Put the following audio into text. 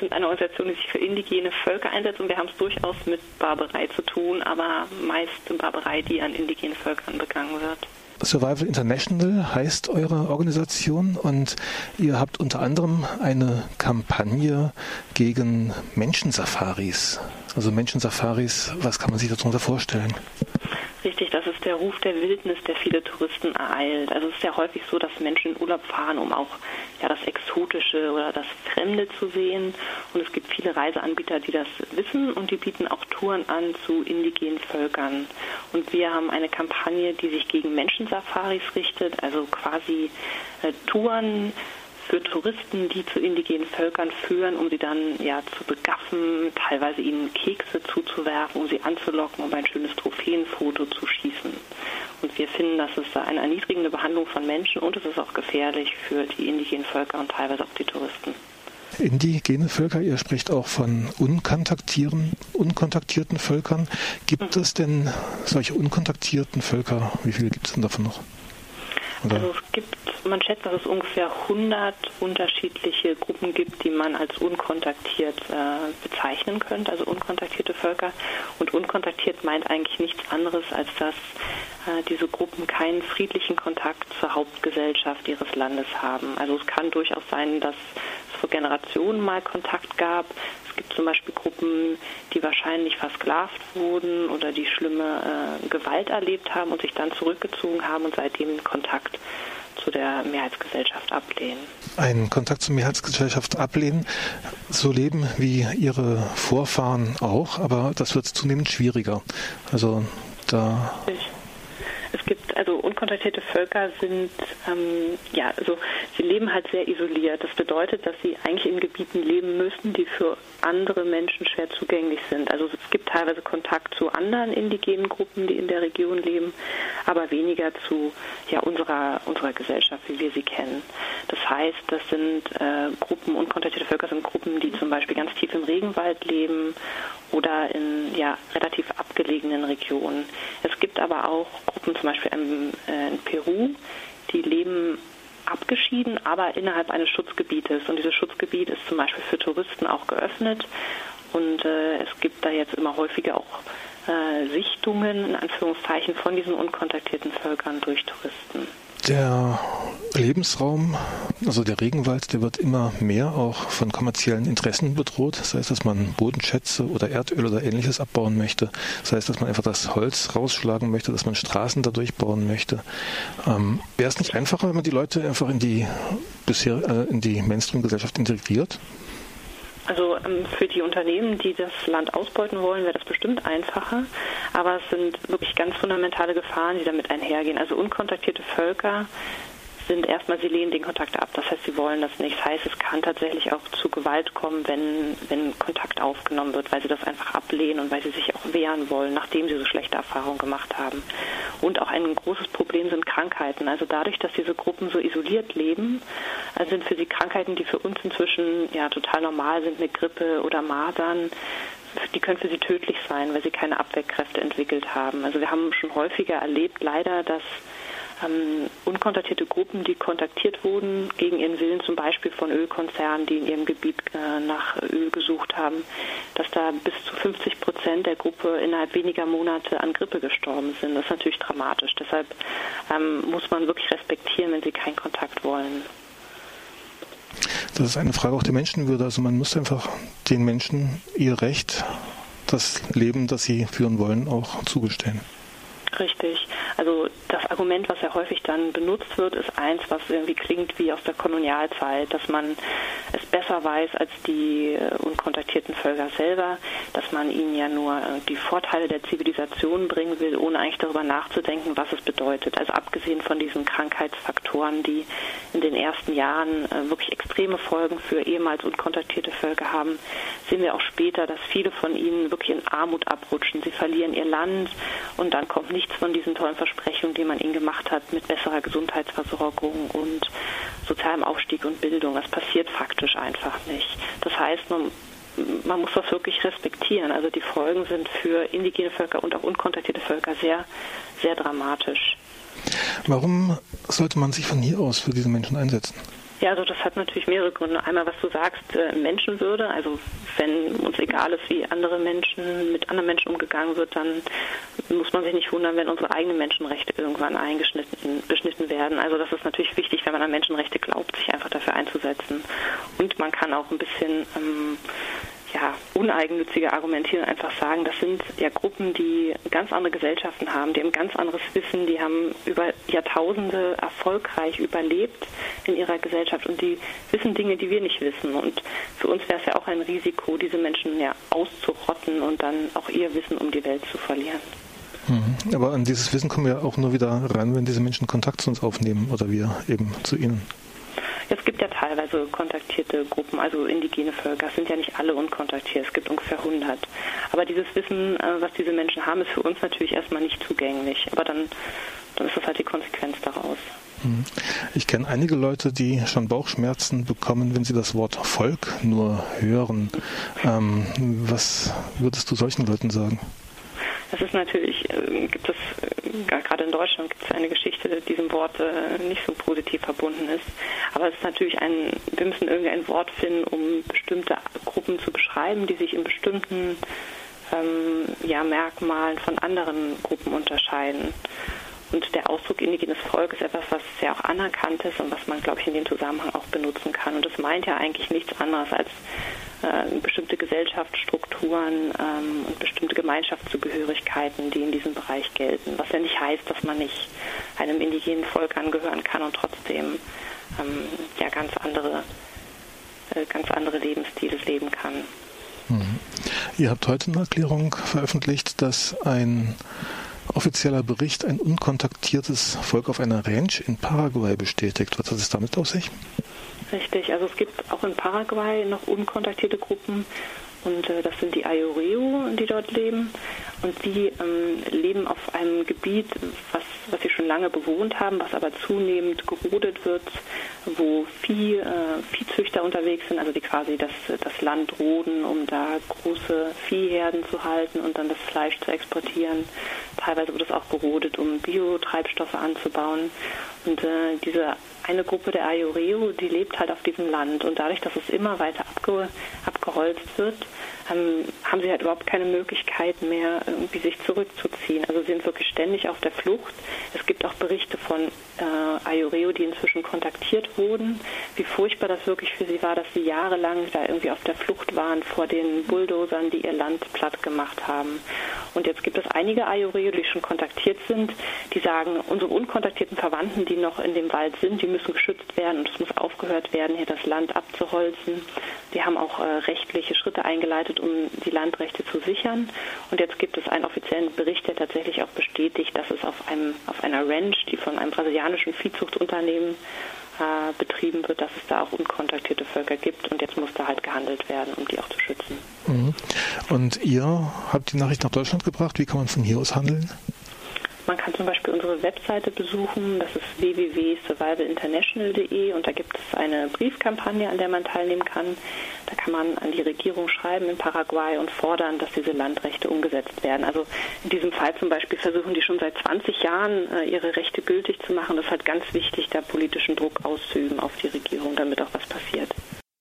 sind eine Organisation, die sich für indigene Völker einsetzt und wir haben es durchaus mit Barbarei zu tun, aber meist Barbarei, die an indigenen Völkern begangen wird. Survival International heißt eure Organisation und ihr habt unter anderem eine Kampagne gegen Menschensafaris. Also Menschensafaris, was kann man sich darunter vorstellen? Ist der Ruf der Wildnis, der viele Touristen ereilt. Also es ist ja häufig so, dass Menschen in Urlaub fahren, um auch ja, das Exotische oder das Fremde zu sehen. Und es gibt viele Reiseanbieter, die das wissen und die bieten auch Touren an zu indigenen Völkern. Und wir haben eine Kampagne, die sich gegen Menschensafaris richtet, also quasi äh, Touren für Touristen, die zu indigenen Völkern führen, um sie dann ja zu begaffen, teilweise ihnen Kekse zuzuwerfen, um sie anzulocken, um ein schönes Trophäenfoto zu schießen. Und wir finden, das ist eine erniedrigende Behandlung von Menschen und es ist auch gefährlich für die indigenen Völker und teilweise auch die Touristen. Indigene Völker, ihr spricht auch von unkontaktierten, unkontaktierten Völkern. Gibt mhm. es denn solche unkontaktierten Völker? Wie viele gibt es denn davon noch? Oder? Also es gibt, man schätzt, dass es ungefähr 100 unterschiedliche Gruppen gibt, die man als unkontaktiert äh, bezeichnen könnte, also unkontaktierte Völker. Und unkontaktiert meint eigentlich nichts anderes, als dass äh, diese Gruppen keinen friedlichen Kontakt zur Hauptgesellschaft ihres Landes haben. Also es kann durchaus sein, dass es vor Generationen mal Kontakt gab. Es gibt zum Beispiel Gruppen, die wahrscheinlich versklavt wurden oder die schlimme äh, Gewalt erlebt haben und sich dann zurückgezogen haben und seitdem Kontakt zu der Mehrheitsgesellschaft ablehnen. Einen Kontakt zur Mehrheitsgesellschaft ablehnen, so leben wie ihre Vorfahren auch, aber das wird zunehmend schwieriger. Also da. Ich es gibt unkontaktierte Völker sind ähm, ja also sie leben halt sehr isoliert. Das bedeutet, dass sie eigentlich in Gebieten leben müssen, die für andere Menschen schwer zugänglich sind. Also es gibt teilweise Kontakt zu anderen indigenen Gruppen, die in der Region leben, aber weniger zu ja unserer unserer Gesellschaft, wie wir sie kennen. Das heißt, das sind äh, Gruppen unkontaktierte Völker sind Gruppen, die zum Beispiel ganz tief im Regenwald leben oder in ja relativ abgelegenen Regionen. Es gibt aber auch Gruppen zum Beispiel äh, in Peru, die leben abgeschieden, aber innerhalb eines Schutzgebietes. Und dieses Schutzgebiet ist zum Beispiel für Touristen auch geöffnet. Und äh, es gibt da jetzt immer häufiger auch äh, Sichtungen, in Anführungszeichen, von diesen unkontaktierten Völkern durch Touristen. Der Lebensraum, also der Regenwald, der wird immer mehr auch von kommerziellen Interessen bedroht. Das heißt, dass man Bodenschätze oder Erdöl oder ähnliches abbauen möchte. Das heißt, dass man einfach das Holz rausschlagen möchte, dass man Straßen dadurch bauen möchte. Ähm, Wäre es nicht einfacher, wenn man die Leute einfach in die bisher äh, in die Mainstream-Gesellschaft integriert? Also ähm, für die Unternehmen, die das Land ausbeuten wollen, wäre das bestimmt einfacher. Aber es sind wirklich ganz fundamentale Gefahren, die damit einhergehen. Also unkontaktierte Völker sind erstmal, sie lehnen den Kontakt ab. Das heißt, sie wollen das nicht. Das heißt, es kann tatsächlich auch zu Gewalt kommen, wenn, wenn Kontakt aufgenommen wird, weil sie das einfach ablehnen und weil sie sich auch wehren wollen, nachdem sie so schlechte Erfahrungen gemacht haben. Und auch ein großes Problem sind Krankheiten. Also dadurch, dass diese Gruppen so isoliert leben, äh, sind für sie Krankheiten, die für uns inzwischen ja total normal sind mit Grippe oder Masern, die können für sie tödlich sein, weil sie keine Abwehrkräfte entwickelt haben. Also wir haben schon häufiger erlebt, leider, dass ähm, unkontaktierte Gruppen, die kontaktiert wurden gegen ihren Willen, zum Beispiel von Ölkonzernen, die in ihrem Gebiet äh, nach Öl gesucht haben, dass da bis zu 50 Prozent der Gruppe innerhalb weniger Monate an Grippe gestorben sind. Das ist natürlich dramatisch. Deshalb ähm, muss man wirklich respektieren, wenn sie keinen Kontakt wollen. Das ist eine Frage auch der Menschenwürde. Also man muss einfach den Menschen ihr Recht, das Leben, das sie führen wollen, auch zugestehen. Richtig. Also das Argument, was ja häufig dann benutzt wird, ist eins, was irgendwie klingt wie aus der Kolonialzeit, dass man es besser weiß als die äh, unkontaktierten Völker selber, dass man ihnen ja nur äh, die Vorteile der Zivilisation bringen will, ohne eigentlich darüber nachzudenken, was es bedeutet. Also abgesehen von diesen Krankheitsfaktoren, die in den ersten Jahren äh, wirklich extreme Folgen für ehemals unkontaktierte Völker haben, sehen wir auch später, dass viele von ihnen wirklich in Armut abrutschen. Sie verlieren ihr Land und dann kommt nichts von diesen tollen Versprechungen, die man ihnen gemacht hat, mit besserer Gesundheitsversorgung und sozialem Aufstieg und Bildung. Das passiert faktisch einfach nicht. Das heißt, man, man muss das wirklich respektieren. Also die Folgen sind für indigene Völker und auch unkontaktierte Völker sehr, sehr dramatisch. Warum sollte man sich von hier aus für diese Menschen einsetzen? Ja, also das hat natürlich mehrere Gründe. Einmal, was du sagst, äh, Menschenwürde. Also wenn uns egal ist, wie andere Menschen mit anderen Menschen umgegangen wird, dann muss man sich nicht wundern, wenn unsere eigenen Menschenrechte irgendwann eingeschnitten beschnitten werden. Also das ist natürlich wichtig, wenn man an Menschenrechte glaubt, sich einfach dafür einzusetzen. Und man kann auch ein bisschen ähm, ja, uneigennützige argumentieren, einfach sagen, das sind ja Gruppen, die ganz andere Gesellschaften haben, die haben ganz anderes Wissen, die haben über Jahrtausende erfolgreich überlebt in ihrer Gesellschaft und die wissen Dinge, die wir nicht wissen. Und für uns wäre es ja auch ein Risiko, diese Menschen ja auszurotten und dann auch ihr Wissen um die Welt zu verlieren. Mhm. Aber an dieses Wissen kommen wir auch nur wieder ran, wenn diese Menschen Kontakt zu uns aufnehmen oder wir eben zu ihnen. Es gibt ja teilweise kontaktierte Gruppen, also indigene Völker. Es sind ja nicht alle unkontaktiert. Es gibt ungefähr 100. Aber dieses Wissen, äh, was diese Menschen haben, ist für uns natürlich erstmal nicht zugänglich. Aber dann, dann ist das halt die Konsequenz daraus. Mhm. Ich kenne einige Leute, die schon Bauchschmerzen bekommen, wenn sie das Wort Volk nur hören. Ähm, was würdest du solchen Leuten sagen? Das ist natürlich, äh, gibt es, äh, gerade in Deutschland gibt es eine Geschichte, die diesem Wort äh, nicht so positiv verbunden ist. Aber es ist natürlich ein, wir müssen irgendein Wort finden, um bestimmte Gruppen zu beschreiben, die sich in bestimmten ähm, ja, Merkmalen von anderen Gruppen unterscheiden. Und der Ausdruck indigenes Volk ist etwas, was sehr auch anerkannt ist und was man, glaube ich, in dem Zusammenhang auch benutzen kann. Und das meint ja eigentlich nichts anderes als äh, bestimmte Gesellschaftsstrukturen ähm, und bestimmte Gemeinschaftszugehörigkeiten, die in diesem Bereich gelten. Was ja nicht heißt, dass man nicht einem indigenen Volk angehören kann und trotzdem ähm, ja ganz andere, äh, ganz andere Lebensstile leben kann. Mhm. Ihr habt heute eine Erklärung veröffentlicht, dass ein offizieller Bericht ein unkontaktiertes Volk auf einer Ranch in Paraguay bestätigt. Was hat es damit auf sich? Richtig, also es gibt auch in Paraguay noch unkontaktierte Gruppen und äh, das sind die Ayureo, die dort leben. Und die ähm, leben auf einem Gebiet, was, was sie schon lange bewohnt haben, was aber zunehmend gerodet wird, wo Vieh, äh, Viehzüchter unterwegs sind, also die quasi das, das Land roden, um da große Viehherden zu halten und dann das Fleisch zu exportieren. Teilweise wird es auch gerodet, um Biotreibstoffe anzubauen. Und äh, diese eine Gruppe der Ayureo, die lebt halt auf diesem Land. Und dadurch, dass es immer weiter abge, abgeholzt wird, ähm, haben sie halt überhaupt keine Möglichkeit mehr, irgendwie sich zurückzuziehen. Also sie sind wirklich ständig auf der Flucht. Es gibt auch Berichte von äh, Ayureo, die inzwischen kontaktiert wurden, wie furchtbar das wirklich für sie war, dass sie jahrelang da irgendwie auf der Flucht waren vor den Bulldozern, die ihr Land platt gemacht haben. Und jetzt gibt es einige Ayureo, die schon kontaktiert sind, die sagen, unsere unkontaktierten Verwandten, die noch in dem Wald sind, die müssen geschützt werden und es muss aufgehört werden, hier das Land abzuholzen. Die haben auch äh, rechtliche Schritte eingeleitet, um die Landrechte zu sichern. Und jetzt gibt es einen offiziellen Bericht, der tatsächlich auch bestätigt, dass es auf, einem, auf einer Ranch, die von einem brasilianischen Viehzuchtunternehmen betrieben wird, dass es da auch unkontaktierte Völker gibt. Und jetzt muss da halt gehandelt werden, um die auch zu schützen. Mhm. Und ihr habt die Nachricht nach Deutschland gebracht. Wie kann man von hier aus handeln? Man kann zum Beispiel unsere Webseite besuchen, das ist www.survivalinternational.de und da gibt es eine Briefkampagne, an der man teilnehmen kann. Da kann man an die Regierung schreiben in Paraguay und fordern, dass diese Landrechte umgesetzt werden. Also in diesem Fall zum Beispiel versuchen die schon seit 20 Jahren äh, ihre Rechte gültig zu machen. Das ist halt ganz wichtig, da politischen Druck auszuüben auf die Regierung, damit auch was passiert.